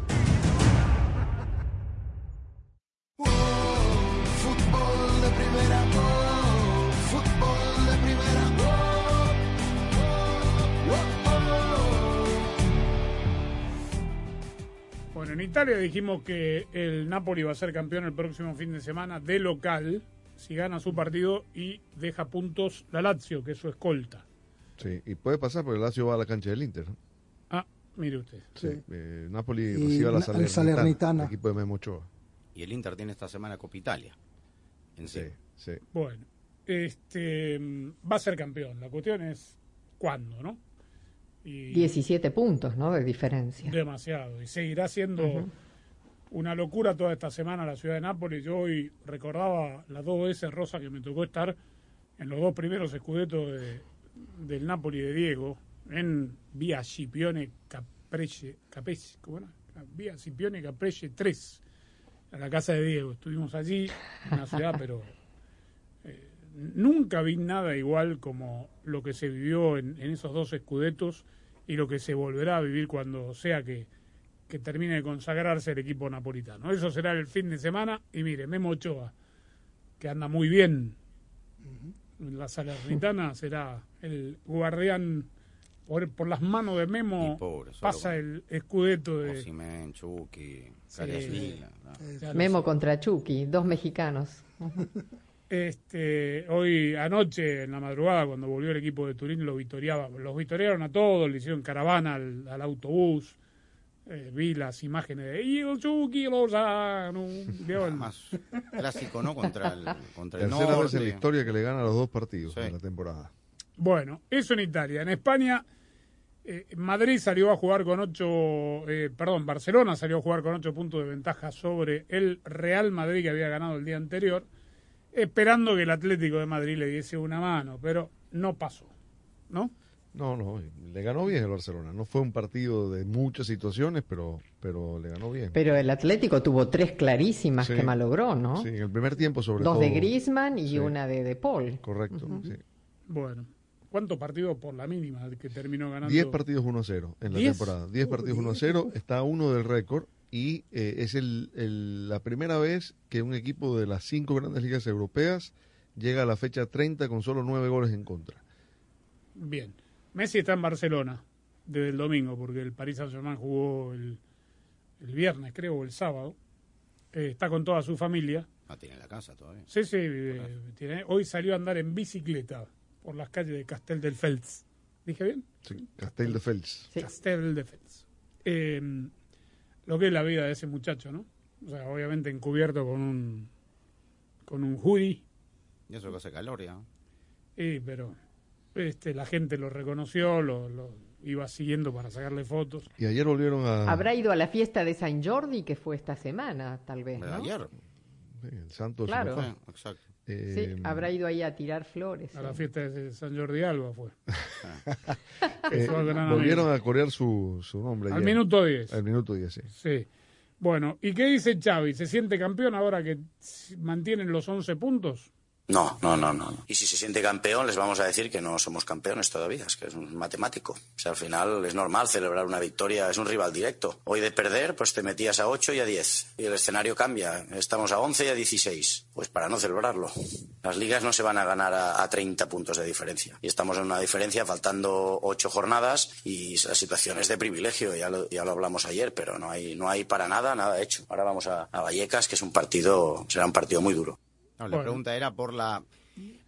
Italia dijimos que el Napoli va a ser campeón el próximo fin de semana de local si gana su partido y deja puntos la Lazio, que es su escolta. Sí, y puede pasar porque el Lazio va a la cancha del Inter. ¿no? Ah, mire usted. Sí. Eh, Napoli Y recibe a la na- Salernitana, al Salernitana. el equipo de Memo Ochoa. Y el Inter tiene esta semana Copa Italia. En sí. Sí. Bueno, este mm, va a ser campeón. La cuestión es cuándo, ¿no? Y 17 puntos, ¿no? De diferencia. demasiado. Y seguirá siendo una locura toda esta semana la ciudad de Nápoles. Yo hoy recordaba las dos veces, Rosa, que me tocó estar en los dos primeros escudetos de- del Napoli de Diego, en Vía Scipione Caprese, Capese, ¿cómo era? Vía Scipione Caprese 3, a la casa de Diego. Estuvimos allí, una ciudad, pero eh, nunca vi nada igual como lo que se vivió en, en esos dos escudetos y lo que se volverá a vivir cuando sea que, que termine de consagrarse el equipo napolitano. Eso será el fin de semana y mire, Memo Ochoa, que anda muy bien en la Salernitana, será el guardián por, por las manos de Memo, pobre, pasa el escudeto de... Osimhen, Chucky, Sí. Lo Memo contra Chucky, dos mexicanos. Este, hoy anoche, en la madrugada, cuando volvió el equipo de Turín, lo vitoriaba, los vitoriaron a todos, le hicieron caravana al, al autobús. Eh, vi las imágenes de Il Chucky Lozano. Más clásico, ¿no? Contra el, contra el Tercera vez en la historia que le gana los dos partidos Sí. en la temporada. Bueno, eso en Italia. En España, eh, Madrid salió a jugar con ocho, eh, perdón, Barcelona salió a jugar con ocho puntos de ventaja sobre el Real Madrid que había ganado el día anterior, esperando que el Atlético de Madrid le diese una mano, pero no pasó, ¿no? No, no, le ganó bien el Barcelona. No fue un partido de muchas situaciones, pero, pero le ganó bien. Pero el Atlético tuvo tres clarísimas Sí. que malogró, ¿no? Sí, en el primer tiempo sobre Dos todo. de Griezmann y Sí. una de De Paul. Correcto, sí. Bueno, ¿cuántos partidos por la mínima que terminó ganando? 10 partidos 1-0 en la ¿Diez? temporada. 10 partidos 1-0, está a uno del récord y eh, es el, el- la primera vez que un equipo de las cinco grandes ligas europeas llega a la fecha 30 con solo 9 goles en contra. Bien. Messi está en Barcelona desde el domingo, porque el Paris Saint-Germain jugó el, el viernes, creo, o el sábado. Eh, está con toda su familia. No tiene la casa todavía. Sí, sí, eh, tiene- hoy salió a andar en bicicleta por las calles de Castel del Fels. ¿Dije bien? Sí, Castel de Fels. Castel del Fels. Eh, lo que es la vida de ese muchacho, ¿no? O sea, obviamente encubierto con un con un hoodie, Y eso que hace calor ya. y, pero este, la gente lo reconoció, lo, lo iba siguiendo para sacarle fotos. Y ayer volvieron a... Habrá ido a la fiesta de San Jordi que fue esta semana, tal vez, ¿no? Ayer. Sí, el Santos. Claro. Sí, fue. exacto. Eh, Sí, habrá ido ahí a tirar flores. A la sí. fiesta de San Jordi Alba fue. eh, volvieron amigo. a corear su, su nombre. Al minuto 10. Al minuto 10, sí. Sí. Bueno, ¿y qué dice Xavi? ¿Se siente campeón ahora que mantienen los 11 puntos? No, no, no, no. Y si se siente campeón, les vamos a decir que no somos campeones todavía, es que es un matemático. O sea, al final es normal celebrar una victoria, es un rival directo. Hoy de perder, pues te metías a 8 y a 10. Y el escenario cambia, estamos a 11 y a 16. Pues para no celebrarlo. Las ligas no se van a ganar a, a 30 puntos de diferencia. Y estamos en una diferencia faltando 8 jornadas y la situación es de privilegio, ya lo, ya lo hablamos ayer, pero no hay, no hay para nada, nada hecho. Ahora vamos a, a Vallecas, que es un partido, será un partido muy duro. No, la Bueno. pregunta era por la.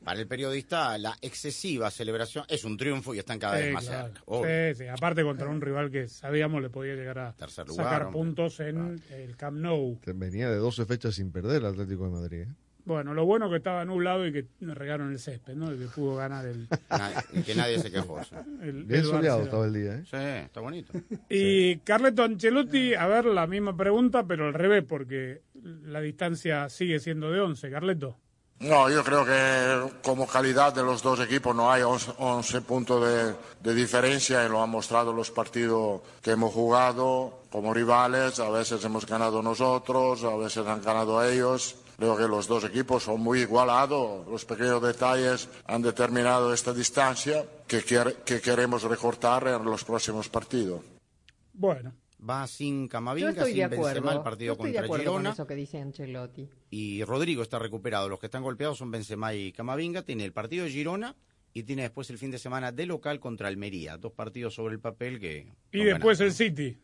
Para el periodista, la excesiva celebración es un triunfo y están cada vez más claro. cerca. obvio. Sí, sí, aparte contra un rival que sabíamos le podía llegar a Tercer lugar, sacar hombre. puntos en el Camp Nou. Venía de 12 fechas sin perder el Atlético de Madrid. ¿eh? Bueno, lo bueno que estaba nublado y que le regaron el césped, ¿no? Y que pudo ganar el... Y que nadie se quejó. sí. el- Bien el soleado estaba el día. ¿eh? Sí, está bonito. Y Carleto Ancelotti, a ver, la misma pregunta, pero al revés, porque la distancia sigue siendo de 11. Carleto. No, yo creo que como calidad de los dos equipos no hay 11, 11 puntos de, de diferencia y lo han mostrado los partidos que hemos jugado como rivales. A veces hemos ganado nosotros, a veces han ganado ellos. Creo que los dos equipos son muy igualados. Los pequeños detalles han determinado esta distancia que, quiere- que queremos recortar en los próximos partidos. Bueno. Va sin Camavinga, sin de acuerdo. Benzema el partido Yo estoy de contra acuerdo con Girona. eso que dice Ancelotti. Y Rodrigo está recuperado. Los que están golpeados son Benzema y Camavinga. Tiene el partido de Girona y tiene después el fin de semana de local contra Almería. Dos partidos sobre el papel que... Y después el. City.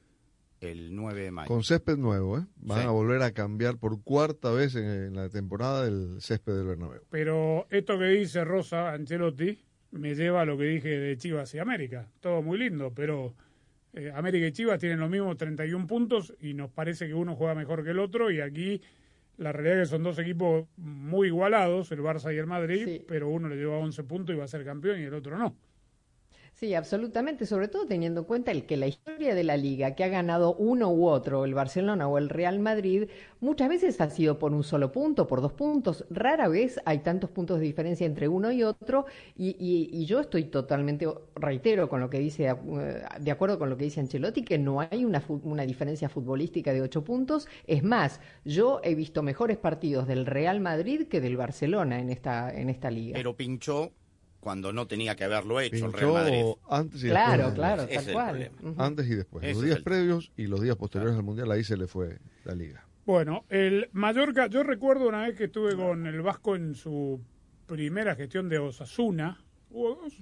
El 9 de mayo. Con césped nuevo, ¿eh? Van Sí. a volver a cambiar por cuarta vez en, en la temporada el césped del Bernabéu. Pero esto que dice Rosa Ancelotti me lleva a lo que dije de Chivas y América. Todo muy lindo, pero eh, América y Chivas tienen los mismos 31 puntos y nos parece que uno juega mejor que el otro y aquí la realidad es que son dos equipos muy igualados, el Barça y el Madrid, pero uno le lleva 11 puntos y va a ser campeón y el otro no. Sí, absolutamente, sobre todo teniendo en cuenta el que la historia de la liga que ha ganado uno u otro, el Barcelona o el Real Madrid, muchas veces ha sido por un solo punto, por dos puntos. Rara vez hay tantos puntos de diferencia entre uno y otro y, y- y yo estoy totalmente, reitero con lo que dice, eh, de acuerdo con lo que dice Ancelotti, que no hay una, una diferencia futbolística de ocho puntos. Es más, yo he visto mejores partidos del Real Madrid que del Barcelona en esta, en esta liga. Pero pinchó cuando no tenía que haberlo hecho el Real Madrid. antes y Claro, después. claro, Ese tal es el cual. Antes y después. Ese Los días el- previos y los días posteriores al Mundial, ahí se le fue la liga. Bueno, el Mallorca, yo recuerdo una vez que estuve con el Vasco en su primera gestión de Osasuna. ¿Hubo dos?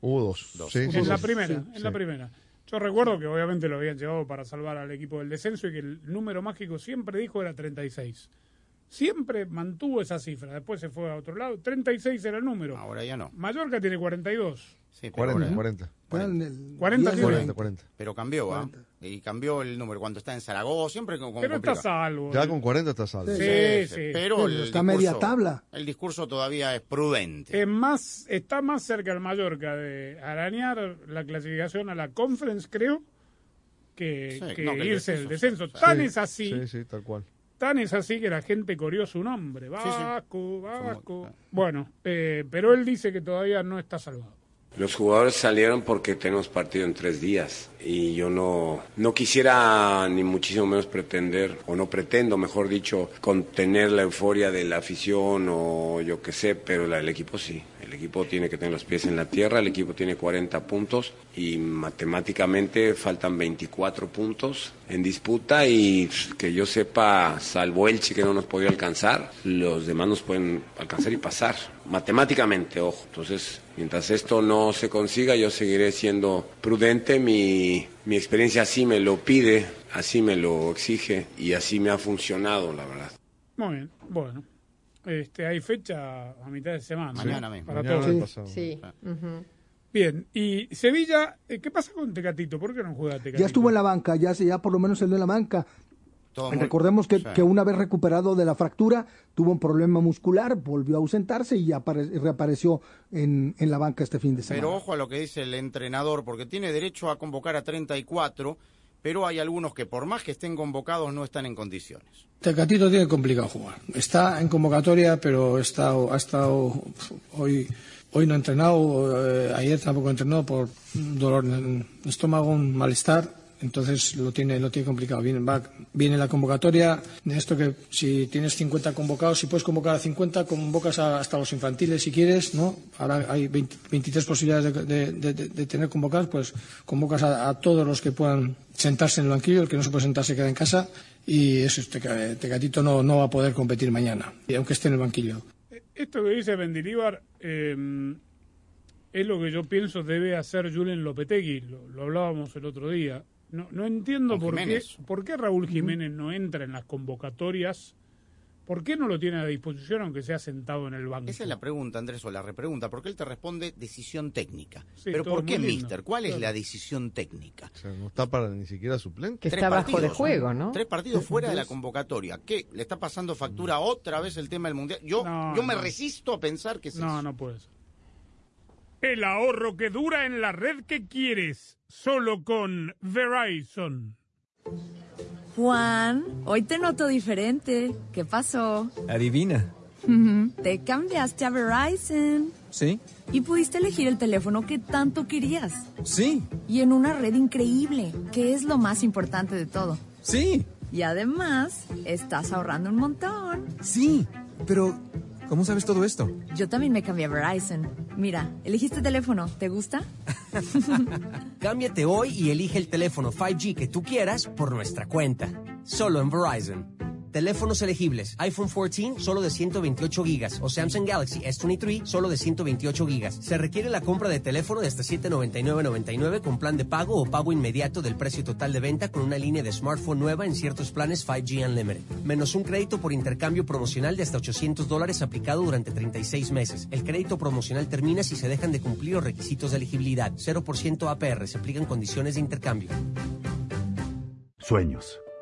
Hubo dos. Sí, sí, en la sí. primera, Sí, en sí. la primera. Yo recuerdo que obviamente lo habían llevado para salvar al equipo del descenso y que el número mágico siempre dijo era 36. Siempre mantuvo esa cifra, después se fue a otro lado. 36 era el número. Ahora ya no. Mallorca tiene 42. Sí, pero 40, ahora- 40. Están en el 40 10 tiene. 40, 40. Pero cambió, ¿ah? Y cambió el número cuando está en Zaragoza, siempre con, con Pero está salvo. Ya con 40 está salvo. Sí, Sí, sí. sí, Pero el Está media tabla. El discurso todavía es prudente. Es más, está más cerca el Mallorca de arañar la clasificación a la Conference, creo, que, Sí, que no, que el irse del descenso. Tan es así, Sí, sí, tal cual. Tan es así que la gente corrió su nombre. sí. Vasco, Vasco. Bueno, eh, pero él dice que todavía no está salvado. Los jugadores salieron porque tenemos partido en tres días y yo no, no quisiera ni muchísimo menos pretender, o no pretendo, mejor dicho, contener la euforia de la afición o yo qué sé, pero la- el equipo sí. El equipo tiene que tener los pies en la tierra, el equipo tiene 40 puntos y matemáticamente faltan 24 puntos en disputa y que yo sepa, salvo Elche que no nos podía alcanzar, los demás nos pueden alcanzar y pasar, matemáticamente, ojo. Entonces, mientras esto no se consiga, yo seguiré siendo prudente, mi, mi experiencia así me lo pide, así me lo exige y así me ha funcionado, la verdad. Muy bien, bueno. Este, hay fecha a mitad de semana. Mañana ¿no? mismo. Para Mañana todos. Sí. Bien, y Sevilla, eh, ¿qué pasa con Tecatito? ¿Por qué no juega Tecatito? Ya estuvo en la banca, ya, se- ya por lo menos salió en la banca. Todo muy- Recordemos que, Sí. que una vez recuperado de la fractura, tuvo un problema muscular, volvió a ausentarse y apare- reapareció en, en la banca este fin de semana. Pero ojo a lo que dice el entrenador, porque tiene derecho a convocar a 34, pero hay algunos que por más que estén convocados no están en condiciones. Tecatito tiene complicado jugar. Está en convocatoria, pero está, ha estado hoy, hoy no ha entrenado, eh, ayer tampoco ha entrenado por dolor en el estómago, un malestar. Entonces lo tiene, lo tiene complicado. Viene, va- viene la convocatoria de esto que si tienes 50 convocados, si puedes convocar a 50, convocas a- hasta los infantiles si quieres, ¿no? Ahora hay 20 23 posibilidades de, de- de- tener convocados, pues convocas a, todos los que puedan sentarse en el banquillo, el que no se puede sentar se queda en casa y eso, Teca- Tecatito no, no va a poder competir mañana, aunque esté en el banquillo. Esto que dice Mendilibar eh, es lo que yo pienso debe hacer Julen Lopetegui. Lo, lo hablábamos el otro día. No, no entiendo por qué, por qué Raúl Jiménez no entra en las convocatorias. ¿Por qué no lo tiene a disposición aunque sea sentado en el banco? Esa es la pregunta, Andrés, o la repregunta, porque él te responde decisión técnica. Sí, pero ¿por qué, mister? ¿Cuál es la decisión técnica? O sea, no está para ni siquiera suplente. Que Tres está bajo de partidos, juego, ¿no? Tres partidos fuera de la convocatoria. ¿Qué? ¿Le está pasando factura otra vez el tema del Mundial? Yo, No, yo me no. resisto a pensar que es No, eso. no puede ser. El ahorro que dura en la red que quieres, solo con Verizon. Juan, hoy te noto diferente. ¿Qué pasó? Adivina. Te cambiaste a Verizon. Sí, Y pudiste elegir el teléfono que tanto querías. sí, Y en una red increíble, que es lo más importante de todo. sí, Y además, estás ahorrando un montón. sí. Pero, ¿cómo sabes todo esto? Yo también me cambié a Verizon. Mira, elegiste teléfono. ¿Te gusta? Cámbiate hoy y elige el teléfono 5G que tú quieras por nuestra cuenta. Solo en Verizon. Teléfonos elegibles. iPhone 14 solo de 128 gigas o Samsung Galaxy S23 solo de 128 gigas. Se requiere la compra de teléfono de hasta 799.99 con plan de pago o pago inmediato del precio total de venta con una línea de smartphone nueva en ciertos planes 5G Unlimited. Menos un crédito por intercambio promocional de hasta 800 dólares aplicado durante 36 meses. El crédito promocional termina si se dejan de cumplir los requisitos de elegibilidad. 0% APR. Se aplican condiciones de intercambio. Sueños.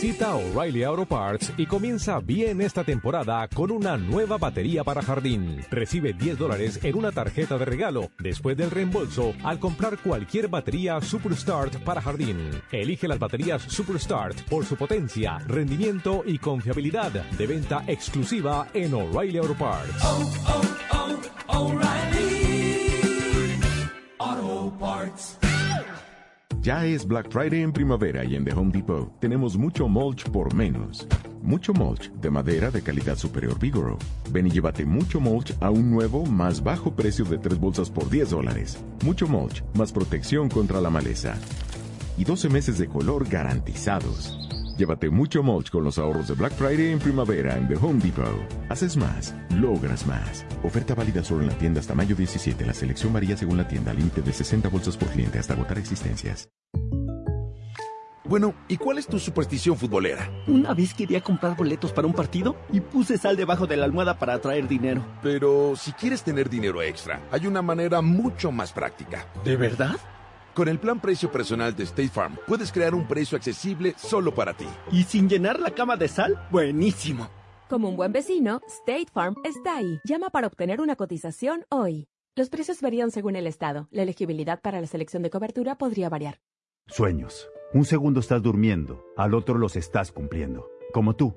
Visita O'Reilly Auto Parts y comienza bien esta temporada con una nueva batería para jardín. Recibe 10 dólares en una tarjeta de regalo después del reembolso al comprar cualquier batería Superstart para jardín. Elige las baterías Superstart por su potencia, rendimiento y confiabilidad de venta exclusiva en O'Reilly Auto Parts. Auto Parts. Ya es Black Friday en primavera y en The Home Depot tenemos mucho mulch por menos. Mucho mulch de madera de calidad superior Vigoro. Ven y llévate mucho mulch a un nuevo, más bajo precio de tres bolsas por 10 dólares. Mucho mulch, más protección contra la maleza. Y 12 meses de color garantizados. Llévate mucho mulch con los ahorros de Black Friday en primavera en The Home Depot. Haces más, logras más. Oferta válida solo en la tienda hasta mayo 17. La selección varía según la tienda. Límite de 60 bolsas por cliente hasta agotar existencias. Bueno, ¿y cuál es tu superstición futbolera? Una vez quería comprar boletos para un partido y puse sal debajo de la almohada para atraer dinero. Pero si quieres tener dinero extra, hay una manera mucho más práctica. ¿De verdad? Con el plan precio personal de State Farm, puedes crear un precio accesible solo para ti. ¿Y sin llenar la cama de sal? Buenísimo. Como un buen vecino, State Farm está ahí. Llama para obtener una cotización hoy. Los precios varían según el estado. La elegibilidad para la selección de cobertura podría variar. Sueños. Un segundo estás durmiendo, al otro los estás cumpliendo. Como tú.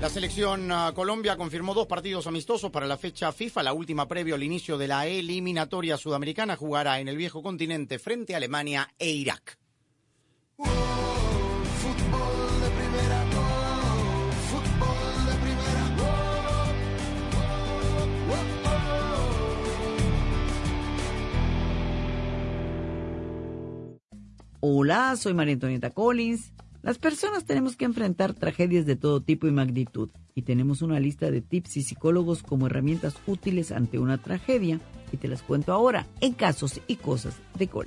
La selección ah, Colombia confirmó dos partidos amistosos para la fecha FIFA, la última previo al inicio de la eliminatoria sudamericana, jugará en el viejo continente frente a Alemania e Irak. Hola, soy María Antonieta Collins. Las personas tenemos que enfrentar tragedias de todo tipo y magnitud y tenemos una lista de tips y psicólogos como herramientas útiles ante una tragedia. y te las cuento ahora en casos y cosas de gol.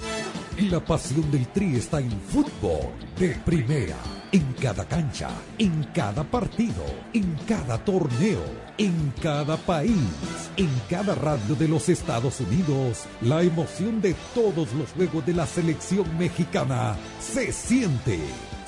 La pasión del Tri está en fútbol de primera, en cada cancha, en cada partido, en cada torneo, en cada país, en cada radio de los Estados Unidos. La emoción de todos los juegos de la selección mexicana se siente,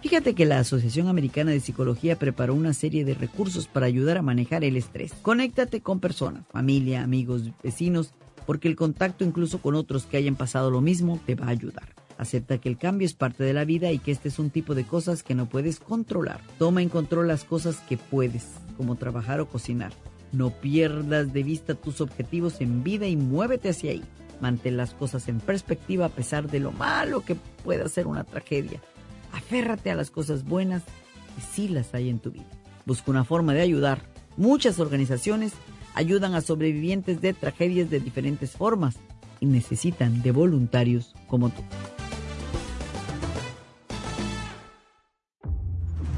Fíjate que la Asociación Americana de Psicología preparó una serie de recursos para ayudar a manejar el estrés. Conéctate con personas, familia, amigos, vecinos, porque el contacto incluso con otros que hayan pasado lo mismo te va a ayudar. Acepta que el cambio es parte de la vida y que este es un tipo de cosas que no puedes controlar. Toma en control las cosas que puedes, como trabajar o cocinar. No pierdas de vista tus objetivos en vida y muévete hacia ahí. Mantén las cosas en perspectiva a pesar de lo malo que pueda ser una tragedia. Aférrate a las cosas buenas que sí las hay en tu vida. Busca una forma de ayudar. Muchas organizaciones ayudan a sobrevivientes de tragedias de diferentes formas y necesitan de voluntarios como tú.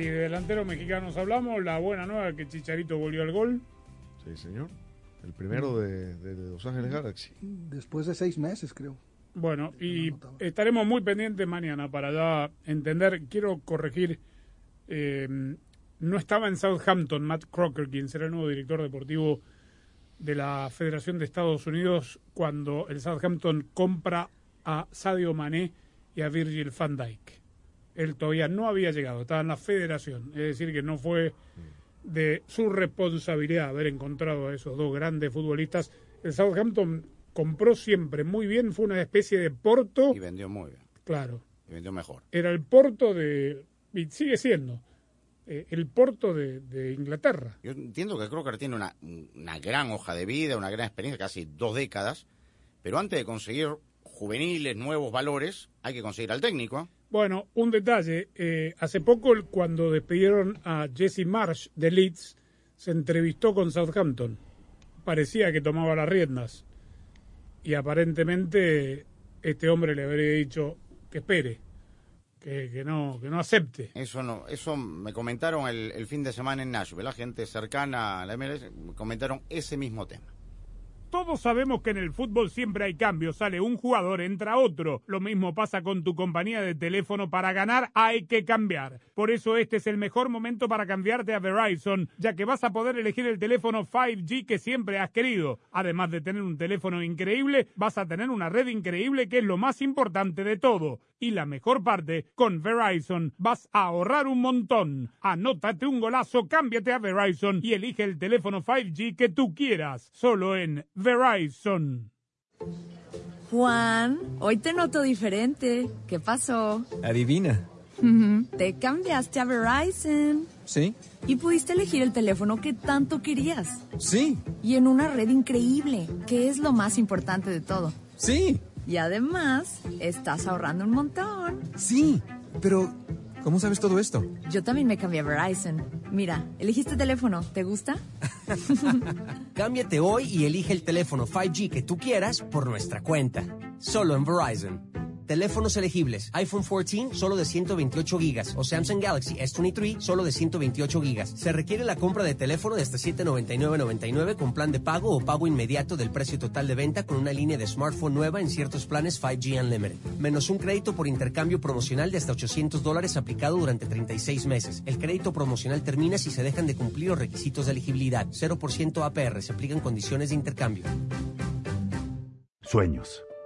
Si de delanteros mexicanos hablamos, la buena nueva es que Chicharito volvió al gol. Sí, señor. El primero de, de Los Ángeles Galaxy. Después de seis meses, creo. Bueno, y estaremos muy pendientes mañana para ya entender. Quiero corregir. eh, no estaba en Southampton Matt Crocker, quien será el nuevo director deportivo de la Federación de Estados Unidos, cuando el Southampton compra a Sadio Mané y a Virgil van Dijk. Él todavía no había llegado, estaba en la Federación. Es decir, que no fue de su responsabilidad haber encontrado a esos dos grandes futbolistas. El Southampton compró siempre muy bien, fue una especie de Porto. Y vendió muy bien. Claro, Y vendió mejor. era el Porto de. y sigue siendo eh, el Porto de, de Inglaterra. Yo entiendo que Crocker tiene una, una gran hoja de vida, una gran experiencia, casi dos décadas, pero antes de conseguir juveniles, nuevos valores, hay que conseguir al técnico. Bueno, un detalle. Eh, hace poco, cuando despidieron a Jesse Marsh de Leeds, se entrevistó con Southampton. Parecía que tomaba las riendas. Y aparentemente este hombre le habría dicho que espere, que, que no, que no acepte. Eso no, eso me comentaron el, el fin de semana en Nashville, la gente cercana a la MLS, me comentaron ese mismo tema. Todos sabemos que en el fútbol siempre hay cambios, sale un jugador, entra otro. Lo mismo pasa con tu compañía de teléfono, para ganar hay que cambiar. Por eso este es el mejor momento para cambiarte a Verizon, ya que vas a poder elegir el teléfono 5G que siempre has querido. Además de tener un teléfono increíble, vas a tener una red increíble que es lo más importante de todo. Y la mejor parte, con Verizon vas a ahorrar un montón. Anótate un golazo, cámbiate a Verizon y elige el teléfono 5G que tú quieras. Solo en Verizon. Juan, hoy te noto diferente. ¿Qué pasó? Adivina. Te cambiaste a Verizon. ¿Sí? Y pudiste elegir el teléfono que tanto querías. Sí. Y en una red increíble, que es lo más importante de todo. Sí. Y además, estás ahorrando un montón. Sí. Pero, ¿cómo sabes todo esto? Yo también me cambié a Verizon. Mira, elegiste teléfono. ¿Te gusta? Cámbiate hoy y elige el teléfono 5G que tú quieras por nuestra cuenta. Solo en Verizon. Teléfonos elegibles. iPhone 14 solo de 128 gigas o Samsung Galaxy S23 solo de 128 gigas. Se requiere la compra de teléfono de hasta 799.99 con plan de pago o pago inmediato del precio total de venta con una línea de smartphone nueva en ciertos planes 5G Unlimited. Menos un crédito por intercambio promocional de hasta 800 dólares aplicado durante 36 meses. El crédito promocional termina si se dejan de cumplir los requisitos de elegibilidad. 0% APR. Se aplican condiciones de intercambio. Sueños.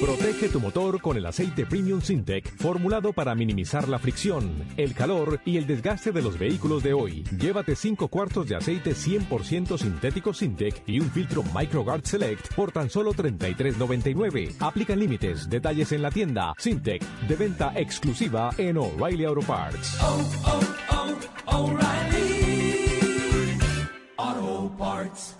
Protege tu motor con el aceite Premium Sintec, formulado para minimizar la fricción, el calor y el desgaste de los vehículos de hoy. Llévate 5 cuartos de aceite 100% sintético Sintec y un filtro MicroGuard Select por tan solo $33.99. Aplican límites, detalles en la tienda. Sintec, de venta exclusiva en O'Reilly Auto Parts. Auto Parts.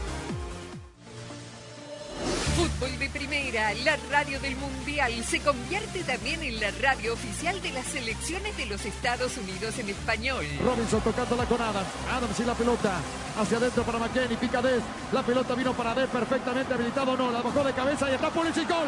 Fútbol de Primera, la radio del Mundial, se convierte también en la radio oficial de las selecciones de los Estados Unidos en español. Robinson tocándola con Adams. Adams y la pelota. Hacia adentro para McKenny. Pica Des. La pelota vino para Des perfectamente habilitado. No, la bajó de cabeza y está Pulisic. Gol.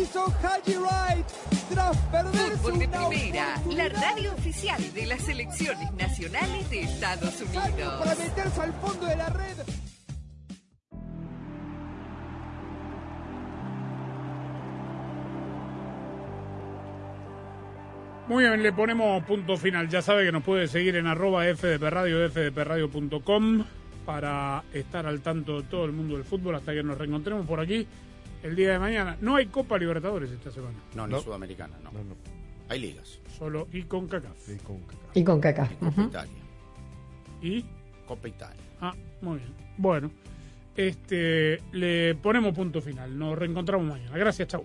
hizo Haji Wright tras perderse Fútbol de una Primera, la radio oficial de las selecciones nacionales de Estados Unidos. Para meterse al fondo de la red. Muy bien, le ponemos punto final. Ya sabe que nos puede seguir en arroba fdpradio, fdpradio.com para estar al tanto de todo el mundo del fútbol hasta que nos reencontremos por aquí el día de mañana. No hay Copa Libertadores esta semana. No, ni Sudamericana, no. Hay ligas. Solo y con CACAF. Y con caca. Copa Italia. ¿Y? Copa Italia. Ah, muy bien. Bueno, este, le ponemos punto final. Nos reencontramos mañana. Gracias, chau.